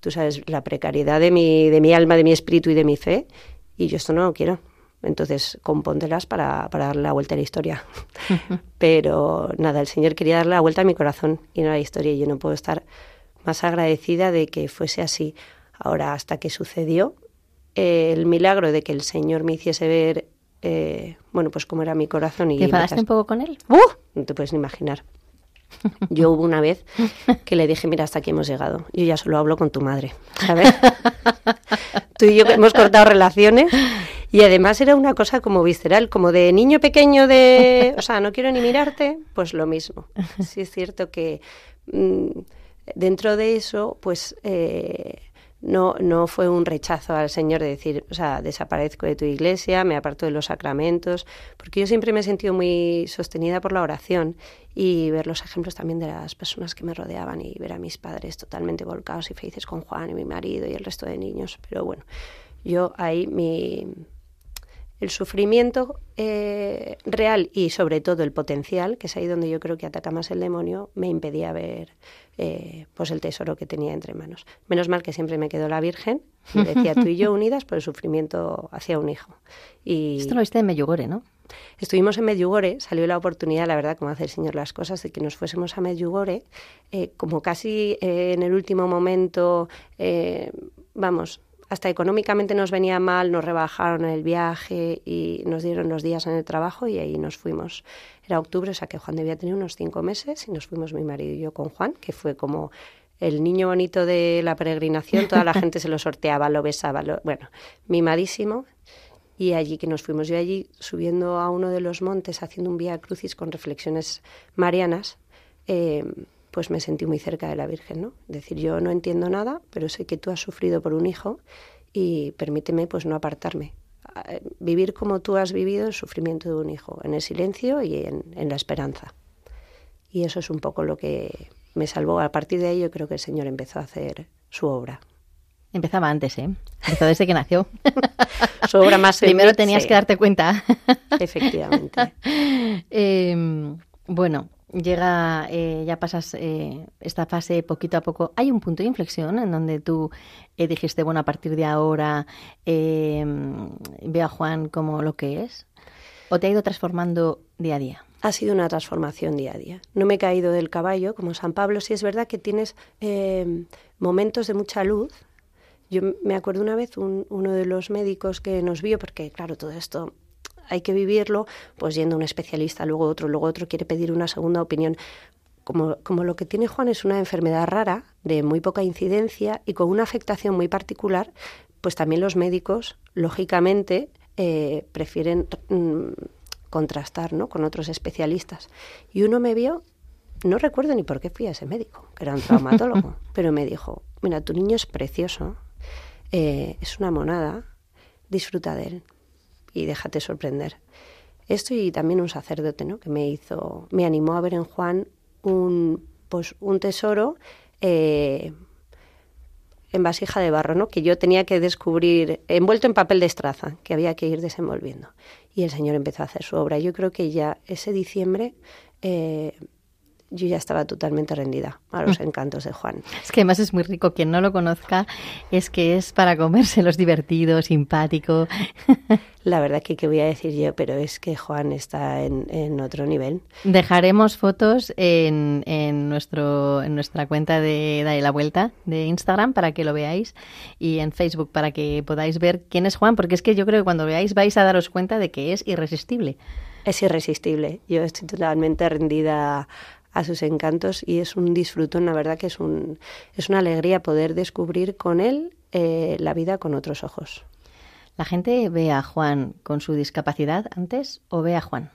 S7: tú sabes la precariedad de mi, de mi alma, de mi espíritu y de mi fe, y yo esto no lo quiero. Entonces, compóntelas para, para darle la vuelta a la historia. Pero nada, el Señor quería darle la vuelta a mi corazón y no a la historia, y yo no puedo estar más agradecida de que fuese así. Ahora, hasta que sucedió eh, el milagro de que el Señor me hiciese ver, eh, bueno, pues cómo era mi corazón y
S3: ¿Te enfadaste un poco con él?
S7: ¡Uh! No te puedes ni imaginar. Yo hubo una vez que le dije, mira, hasta aquí hemos llegado. Yo ya solo hablo con tu madre, ¿sabes? Tú y yo hemos cortado relaciones y además era una cosa como visceral, como de niño pequeño de, o sea, no quiero ni mirarte, pues lo mismo. Sí es cierto que mm, dentro de eso, pues eh, no, no fue un rechazo al Señor de decir, o sea, desaparezco de tu iglesia, me aparto de los sacramentos, porque yo siempre me he sentido muy sostenida por la oración y ver los ejemplos también de las personas que me rodeaban y ver a mis padres totalmente volcados y felices con Juan y mi marido y el resto de niños. Pero bueno, yo ahí mi, el sufrimiento eh, real y sobre todo el potencial, que es ahí donde yo creo que ataca más el demonio, me impedía ver eh, pues el tesoro que tenía entre manos. Menos mal que siempre me quedó la Virgen, me decía tú y yo unidas por el sufrimiento hacia un hijo. Y
S3: Esto lo viste en Medjugorje, ¿no?
S7: Estuvimos en Medjugorje, salió la oportunidad, la verdad, como hace el Señor las cosas, de que nos fuésemos a Medjugorje, eh, como casi eh, en el último momento, eh, vamos, hasta económicamente nos venía mal, nos rebajaron el viaje y nos dieron los días en el trabajo y ahí nos fuimos. Era octubre, o sea que Juan debía tener unos cinco meses y nos fuimos mi marido y yo con Juan, que fue como el niño bonito de la peregrinación, toda la gente se lo sorteaba, lo besaba, lo- bueno, mimadísimo. Y allí que nos fuimos, yo allí subiendo a uno de los montes, haciendo un vía crucis con reflexiones marianas, eh, pues me sentí muy cerca de la Virgen, ¿no? Es decir, yo no entiendo nada, pero sé que tú has sufrido por un hijo y permíteme pues no apartarme. Ah, eh, Vivir como tú has vivido el sufrimiento de un hijo, en el silencio y en, en la esperanza. Y eso es un poco lo que me salvó. A partir de ahí yo creo que el Señor empezó a hacer su obra.
S3: Empezaba antes, ¿eh? Empezó desde que nació.
S7: Su obra más
S3: Primero tenías
S7: sí.
S3: que darte cuenta.
S7: Efectivamente.
S3: Eh, bueno, llega, eh, ya pasas eh, esta fase poquito a poco. ¿Hay un punto de inflexión en donde tú eh, dijiste, bueno, a partir de ahora eh, veo a Juan como lo que es? ¿O te ha ido transformando día a día?
S7: ha sido una transformación día a día. No me he caído del caballo como San Pablo. Sí es verdad que tienes eh, momentos de mucha luz. Yo me acuerdo una vez un- uno de los médicos que nos vio, porque claro, todo esto hay que vivirlo, pues yendo a un especialista, luego otro, luego otro quiere pedir una segunda opinión. Como, como lo que tiene Juan es una enfermedad rara, de muy poca incidencia y con una afectación muy particular, pues también los médicos, lógicamente, eh, prefieren mm, contrastar ¿no? con otros especialistas. Y uno me vio, no recuerdo ni por qué fui a ese médico, que era un traumatólogo, pero me dijo, mira, tu niño es precioso, eh, es una monada, disfruta de él y déjate sorprender. Esto y también un sacerdote, ¿no? Que me hizo, me animó a ver en Juan un, pues, un tesoro eh, en vasija de barro, ¿no? Que yo tenía que descubrir, envuelto en papel de estraza, que había que ir desenvolviendo. Y el Señor empezó a hacer su obra. Yo creo que ya ese diciembre eh, yo ya estaba totalmente rendida a los encantos de Juan.
S3: Es que además es muy rico. Quien no lo conozca es que es para comérselos divertido, simpático.
S7: La verdad que qué voy a decir yo, pero es que Juan está en, en otro nivel.
S3: Dejaremos fotos en, en, nuestro, en nuestra cuenta de Dale la Vuelta de Instagram para que lo veáis y en Facebook para que podáis ver quién es Juan, porque es que yo creo que cuando veáis vais a daros cuenta de que es irresistible.
S7: Es irresistible. Yo estoy totalmente rendida a sus encantos y es un disfrutón, la verdad que es, un, es una alegría poder descubrir con él eh, la vida con otros ojos.
S3: ¿La gente ve a Juan con su discapacidad antes o ve a Juan?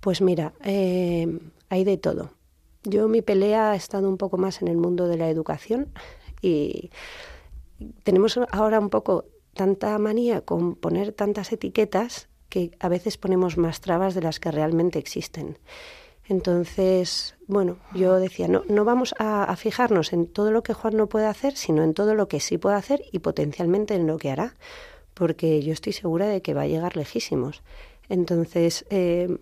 S7: Pues mira, eh, hay de todo. Yo mi pelea ha estado un poco más en el mundo de la educación y tenemos ahora un poco tanta manía con poner tantas etiquetas que a veces ponemos más trabas de las que realmente existen. Entonces, bueno, yo decía, no, no vamos a, fijarnos en todo lo que Juan no puede hacer, sino en todo lo que sí puede hacer y potencialmente en lo que hará, porque yo estoy segura de que va a llegar lejísimos. Entonces, eh,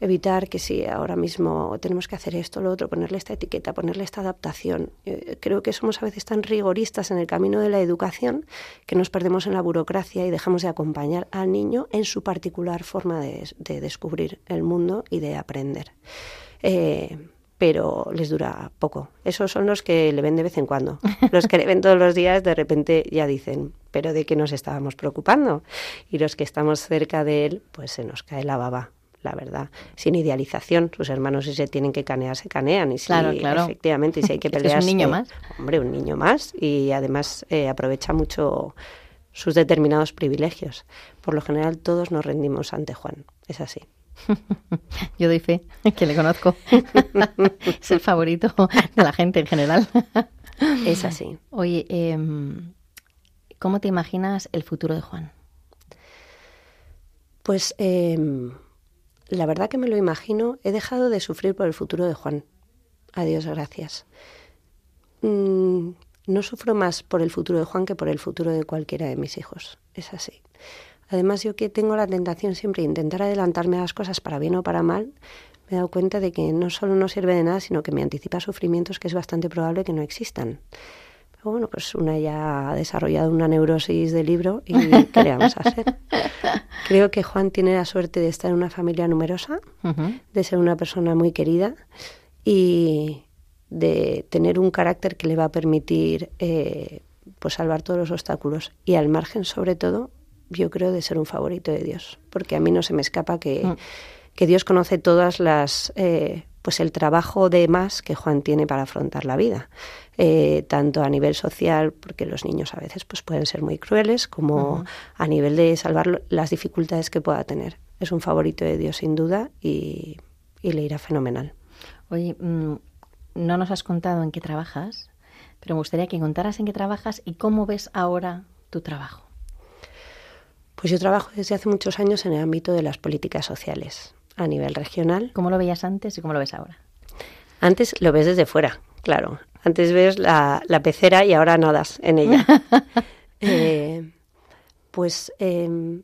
S7: evitar que si ahora mismo tenemos que hacer esto, lo otro, ponerle esta etiqueta, ponerle esta adaptación. Eh, creo que somos a veces tan rigoristas en el camino de la educación que nos perdemos en la burocracia y dejamos de acompañar al niño en su particular forma de, de descubrir el mundo y de aprender. Eh, pero les dura poco. Esos son los que le ven de vez en cuando. Los que le ven todos los días de repente ya dicen, pero ¿de qué nos estábamos preocupando? Y los que estamos cerca de él, pues se nos cae la baba la verdad, sin idealización. Sus hermanos si se tienen que canear, se canean. Y si,
S3: claro, claro.
S7: efectivamente, y si hay que pelear...
S3: es un niño más.
S7: Hombre, un niño más. Y además eh, aprovecha mucho sus determinados privilegios. Por lo general, todos nos rendimos ante Juan. Es así.
S3: Yo doy fe, que le conozco. es el favorito de la gente en general.
S7: es así.
S3: Oye, eh, ¿cómo te imaginas el futuro de Juan?
S7: Pues eh, la verdad que me lo imagino, he dejado de sufrir por el futuro de Juan. Adiós, gracias. Mm, no sufro más por el futuro de Juan que por el futuro de cualquiera de mis hijos. Es así. Además, yo que tengo la tentación siempre de intentar adelantarme a las cosas para bien o para mal, me he dado cuenta de que no solo no sirve de nada, sino que me anticipa sufrimientos que es bastante probable que no existan. Bueno, pues una ya ha desarrollado una neurosis de libro y ¿qué le vamos a hacer? Creo que Juan tiene la suerte de estar en una familia numerosa, uh -huh. de ser una persona muy querida y de tener un carácter que le va a permitir eh, pues salvar todos los obstáculos y al margen sobre todo yo creo de ser un favorito de Dios porque a mí no se me escapa que, uh -huh. que Dios conoce todas las eh, pues el trabajo de más que Juan tiene para afrontar la vida, eh, tanto a nivel social, porque los niños a veces pues pueden ser muy crueles, como uh -huh. a nivel de salvar las dificultades que pueda tener. Es un favorito de Dios sin duda y, y le irá fenomenal.
S3: Oye, mmm, no nos has contado en qué trabajas, pero me gustaría que contaras en qué trabajas y cómo ves ahora tu trabajo.
S7: Pues yo trabajo desde hace muchos años en el ámbito de las políticas sociales a nivel regional.
S3: ¿Cómo lo veías antes y cómo lo ves ahora?
S7: Antes lo ves desde fuera, claro. Antes ves la, la pecera y ahora nadas en ella. eh, pues eh,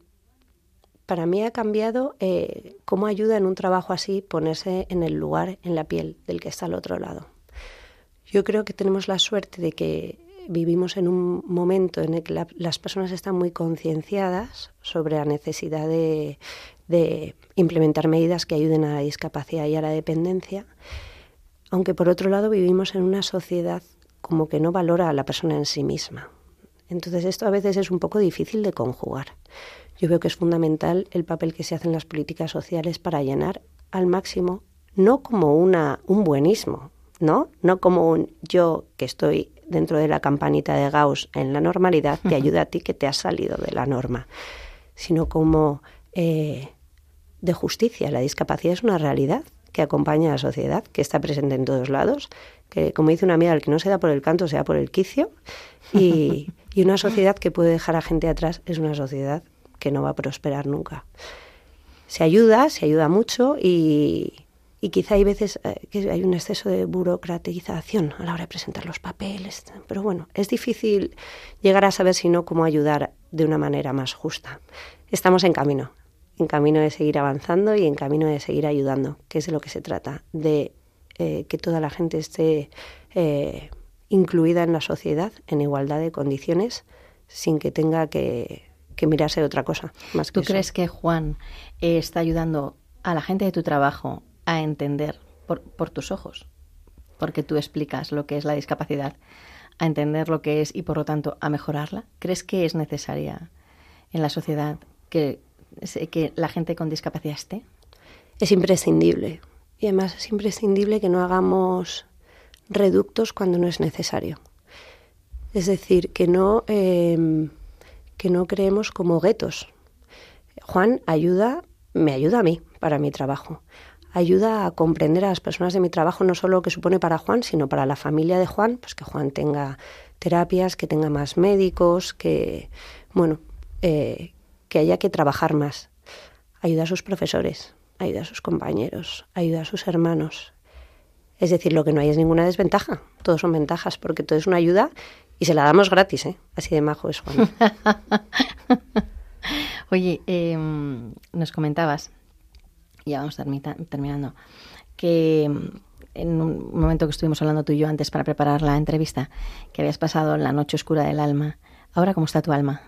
S7: para mí ha cambiado eh, cómo ayuda en un trabajo así ponerse en el lugar, en la piel del que está al otro lado. Yo creo que tenemos la suerte de que vivimos en un momento en el que la, las personas están muy concienciadas sobre la necesidad de, de implementar medidas que ayuden a la discapacidad y a la dependencia, aunque por otro lado vivimos en una sociedad como que no valora a la persona en sí misma. Entonces esto a veces es un poco difícil de conjugar. Yo veo que es fundamental el papel que se hace en las políticas sociales para llenar al máximo, no como una, un buenismo, ¿no? No como un yo que estoy dentro de la campanita de Gauss en la normalidad, te ayuda a ti que te has salido de la norma, sino como eh, de justicia. La discapacidad es una realidad que acompaña a la sociedad, que está presente en todos lados, que como dice una amiga, el que no se da por el canto, se da por el quicio, y, y una sociedad que puede dejar a gente atrás es una sociedad que no va a prosperar nunca. Se ayuda, se ayuda mucho y, y quizá hay veces eh, que hay un exceso de burocratización a la hora de presentar los papeles, pero bueno, es difícil llegar a saber si no cómo ayudar de una manera más justa. Estamos en camino, en camino de seguir avanzando y en camino de seguir ayudando, que es de lo que se trata, de eh, que toda la gente esté eh, incluida en la sociedad en igualdad de condiciones sin que tenga que, que mirarse otra cosa más que
S3: ¿Tú
S7: eso.
S3: crees que Juan eh, está ayudando a la gente de tu trabajo a entender por, por tus ojos? Porque tú explicas lo que es la discapacidad, a entender lo que es y por lo tanto a mejorarla. ¿Crees que es necesaria en la sociedad que, que la gente con discapacidad esté?
S7: es imprescindible. Y además es imprescindible que no hagamos reductos cuando no es necesario. Es decir, que no, eh, que no creemos como guetos. Juan ayuda, me ayuda a mí para mi trabajo. Ayuda a comprender a las personas de mi trabajo no solo lo que supone para Juan, sino para la familia de Juan, pues que Juan tenga terapias, que tenga más médicos, que bueno, eh, que haya que trabajar más. Ayuda a sus profesores, ayuda a sus compañeros, ayuda a sus hermanos. Es decir, lo que no hay es ninguna desventaja. Todos son ventajas, porque todo es una ayuda y se la damos gratis, ¿eh? Así de majo es Juan.
S3: Oye, eh, nos comentabas, ya vamos terminando, que en un momento que estuvimos hablando tú y yo antes para preparar la entrevista, que habías pasado la noche oscura del alma. Ahora, ¿cómo está tu alma?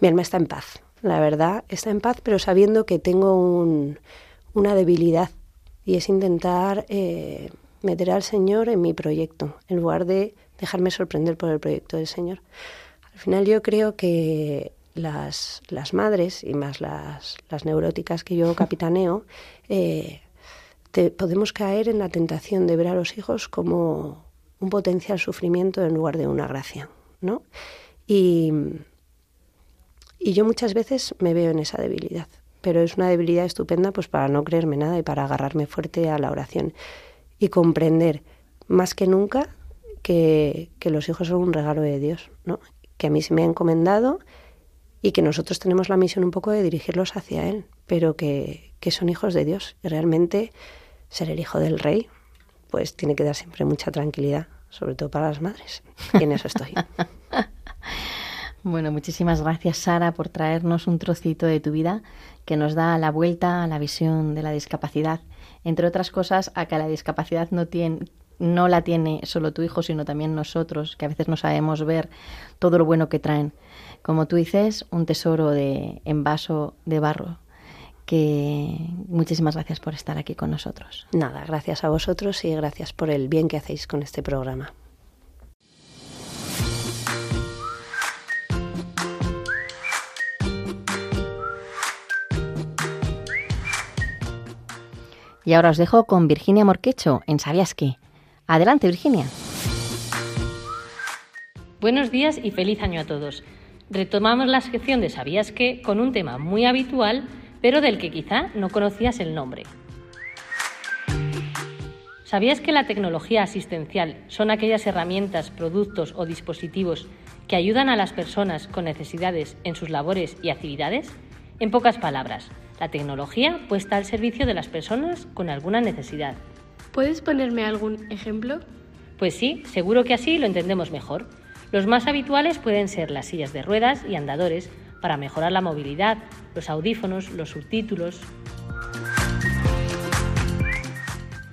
S7: Mi alma está en paz, la verdad, está en paz, pero sabiendo que tengo un- una debilidad y es intentar eh, meter al Señor en mi proyecto, en lugar de dejarme sorprender por el proyecto del Señor. Al final yo creo que las, las madres, y más las, las neuróticas que yo capitaneo, eh, podemos caer en la tentación de ver a los hijos como un potencial sufrimiento en lugar de una gracia, ¿no? Y yo muchas veces me veo en esa debilidad, pero es una debilidad estupenda pues para no creerme nada y para agarrarme fuerte a la oración y comprender más que nunca que, que los hijos son un regalo de Dios, ¿no? que a mí se me ha encomendado y que nosotros tenemos la misión un poco de dirigirlos hacia Él, pero que, que son hijos de Dios y realmente ser el hijo del rey pues tiene que dar siempre mucha tranquilidad, sobre todo para las madres. Y en eso estoy.
S3: Bueno, muchísimas gracias Sara por traernos un trocito de tu vida que nos da la vuelta a la visión de la discapacidad. Entre otras cosas, a que la discapacidad no tiene no la tiene solo tu hijo, sino también nosotros, que a veces no sabemos ver todo lo bueno que traen. Como tú dices, un tesoro de en vaso de barro. Que muchísimas gracias por estar aquí con nosotros.
S7: Nada, gracias a vosotros y gracias por el bien que hacéis con este programa.
S3: Y ahora os dejo con Virginia Morquecho en ¿Sabías qué? Adelante, Virginia.
S8: Buenos días y feliz año a todos. Retomamos la sección de ¿Sabías qué? con un tema muy habitual, pero del que quizá no conocías el nombre. ¿Sabías que la tecnología asistencial son aquellas herramientas, productos o dispositivos que ayudan a las personas con necesidades en sus labores y actividades? En pocas palabras, la tecnología puesta al servicio de las personas con alguna necesidad.
S9: ¿Puedes ponerme algún ejemplo?
S8: Pues sí, seguro que así lo entendemos mejor. Los más habituales pueden ser las sillas de ruedas y andadores para mejorar la movilidad, los audífonos, los subtítulos.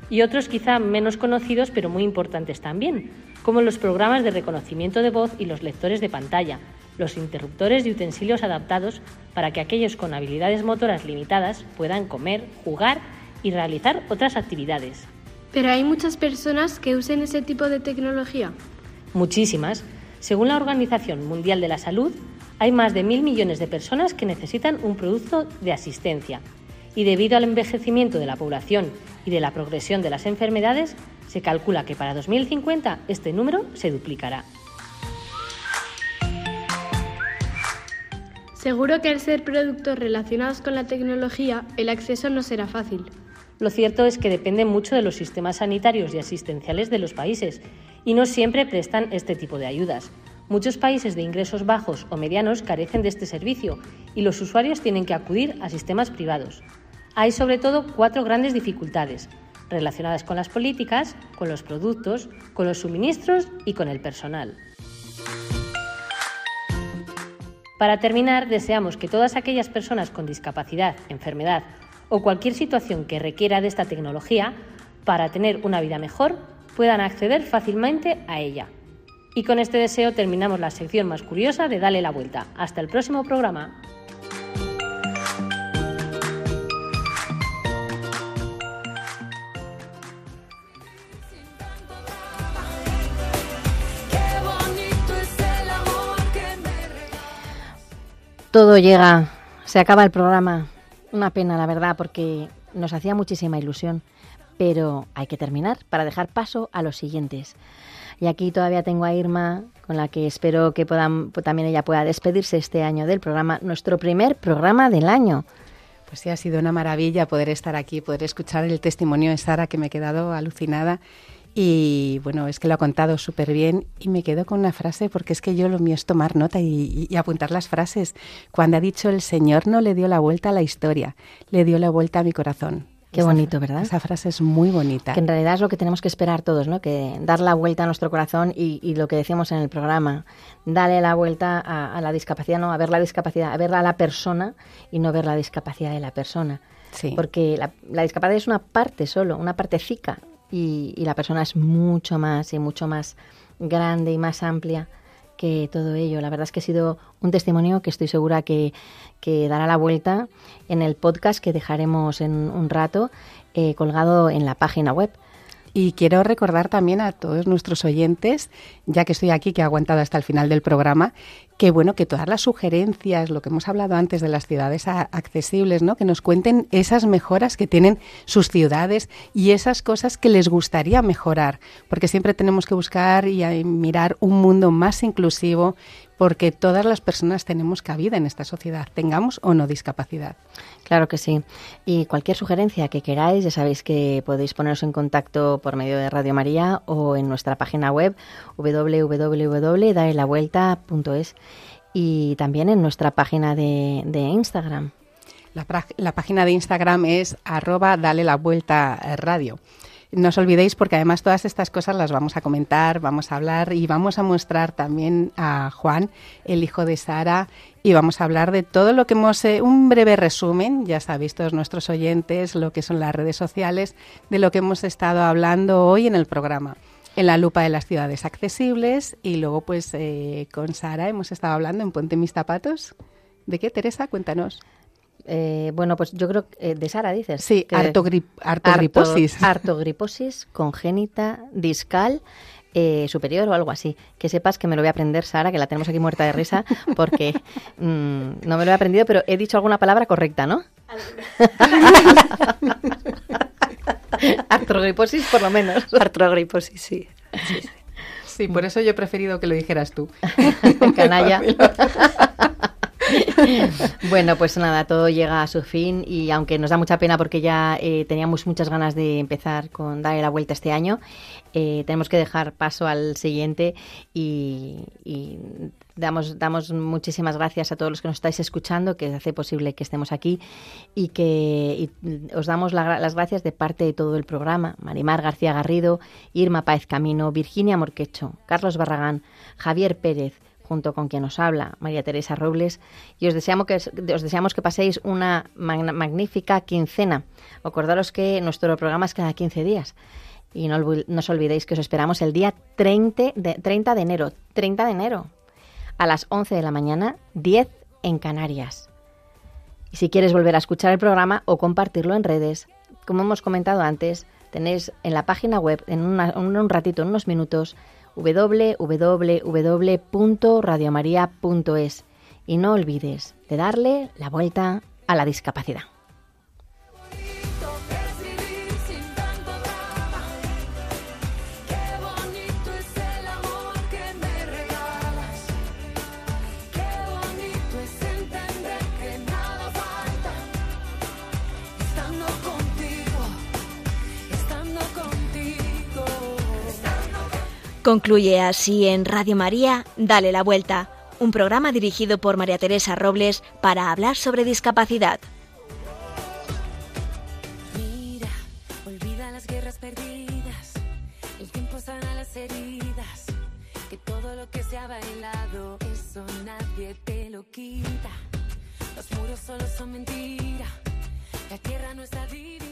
S8: Y otros quizá menos conocidos pero muy importantes también, como los programas de reconocimiento de voz y los lectores de pantalla, los interruptores y utensilios adaptados para que aquellos con habilidades motoras limitadas puedan comer, jugar y realizar otras actividades.
S9: Pero hay muchas personas que usen ese tipo de tecnología.
S8: Muchísimas. Según la Organización Mundial de la Salud, hay más de mil millones de personas que necesitan un producto de asistencia. Y debido al envejecimiento de la población y de la progresión de las enfermedades, se calcula que para 2050 este número se duplicará.
S9: Seguro que al ser productos relacionados con la tecnología, el acceso no será fácil.
S8: Lo cierto es que depende mucho de los sistemas sanitarios y asistenciales de los países y no siempre prestan este tipo de ayudas. Muchos países de ingresos bajos o medianos carecen de este servicio y los usuarios tienen que acudir a sistemas privados. Hay sobre todo cuatro grandes dificultades relacionadas con las políticas, con los productos, con los suministros y con el personal. Para terminar, deseamos que todas aquellas personas con discapacidad, enfermedad o cualquier situación que requiera de esta tecnología para tener una vida mejor, puedan acceder fácilmente a ella. Y con este deseo terminamos la sección más curiosa de Dale la Vuelta. Hasta el próximo programa.
S3: Todo llega, se acaba el programa. Una pena, la verdad, porque nos hacía muchísima ilusión. Pero hay que terminar para dejar paso a los siguientes. Y aquí todavía tengo a Irma, con la que espero que puedan, pues también ella pueda despedirse este año del programa, nuestro primer programa del año.
S4: Pues sí, ha sido una maravilla poder estar aquí, poder escuchar el testimonio de Sara, que me he quedado alucinada. Y bueno, es que lo ha contado súper bien y me quedo con una frase porque es que yo lo mío es tomar nota y, y apuntar las frases. Cuando ha dicho el Señor no le dio la vuelta a la historia, le dio la vuelta a mi corazón.
S3: Qué
S4: Esa
S3: bonito, ¿verdad?
S4: Esa frase es muy bonita.
S3: Que en realidad es lo que tenemos que esperar todos, ¿no? Que dar la vuelta a nuestro corazón y, y lo que decíamos en el programa, darle la vuelta a, a la discapacidad, no a ver la discapacidad, a verla a la persona y no ver la discapacidad de la persona.
S4: Sí.
S3: Porque la, la discapacidad es una parte solo, una partecica y, la persona es mucho más y mucho más grande y más amplia que todo ello. La verdad es que ha sido un testimonio que estoy segura que, que dará la vuelta en el podcast que dejaremos en un rato eh, colgado en la página web.
S4: Y quiero recordar también a todos nuestros oyentes, ya que estoy aquí, que he aguantado hasta el final del programa, que bueno, que todas las sugerencias, lo que hemos hablado antes de las ciudades accesibles, ¿no? Que nos cuenten esas mejoras que tienen sus ciudades y esas cosas que les gustaría mejorar, porque siempre tenemos que buscar y eh, mirar un mundo más inclusivo, porque todas las personas tenemos cabida en esta sociedad, tengamos o no discapacidad.
S3: Claro que sí. Y cualquier sugerencia que queráis, ya sabéis que podéis poneros en contacto por medio de Radio María o en nuestra página web www.daelavuelta.es y también en nuestra página de, Instagram.
S4: La, página de Instagram es arroba dale la vuelta radio. No os olvidéis porque además todas estas cosas las vamos a comentar, vamos a hablar y vamos a mostrar también a Juan, el hijo de Sara, y vamos a hablar de todo lo que hemos, eh, un breve resumen, ya sabéis todos nuestros oyentes, lo que son las redes sociales, de lo que hemos estado hablando hoy en el programa. En la lupa de las ciudades accesibles y luego pues eh, con Sara hemos estado hablando en Puente Mis Zapatos. ¿De qué, Teresa? Cuéntanos.
S3: Eh, bueno, pues yo creo que eh, de Sara dices.
S4: Sí,
S3: que-
S4: artogrip- artogriposis.
S3: Arto- artogriposis congénita discal eh, superior o algo así. Que sepas que me lo voy a aprender, Sara, que la tenemos aquí muerta de risa, porque mm, no me lo he aprendido, pero he dicho alguna palabra correcta, ¿no? Artrogriposis, por lo menos.
S7: Artrogriposis, sí.
S4: Sí, por eso yo he preferido que lo dijeras tú.
S3: Canalla. Bueno, pues nada, todo llega a su fin y aunque nos da mucha pena porque ya eh, teníamos muchas ganas de empezar con darle la vuelta este año, eh, tenemos que dejar paso al siguiente y, damos, damos muchísimas gracias a todos los que nos estáis escuchando, que hace posible que estemos aquí y que os damos la- las gracias de parte de todo el programa. Marimar García Garrido, Irma Páez Camino, Virginia Morquecho, Carlos Barragán, Javier Pérez, junto con quien os habla, María Teresa Robles, y os deseamos que, os deseamos que paséis una magnífica quincena. Acordaros que nuestro programa es cada 15 días. Y no, os olvidéis que os esperamos el día 30 de, 30 de enero, 30 de enero, a las 11 de la mañana, 10 en Canarias. Y si quieres volver a escuchar el programa o compartirlo en redes, como hemos comentado antes, tenéis en la página web, en un ratito, en unos minutos, www.radiomaria.es. Y no olvides de darle la vuelta a la discapacidad.
S1: Concluye así en Radio María, Dale la Vuelta, un programa dirigido por María Teresa Robles para hablar sobre discapacidad.
S2: Mira, olvida las guerras perdidas. El tiempo sana las heridas. Que todo lo que se ha bailado, eso nadie te lo quita. Los muros solo son mentira. La tierra no está dividida.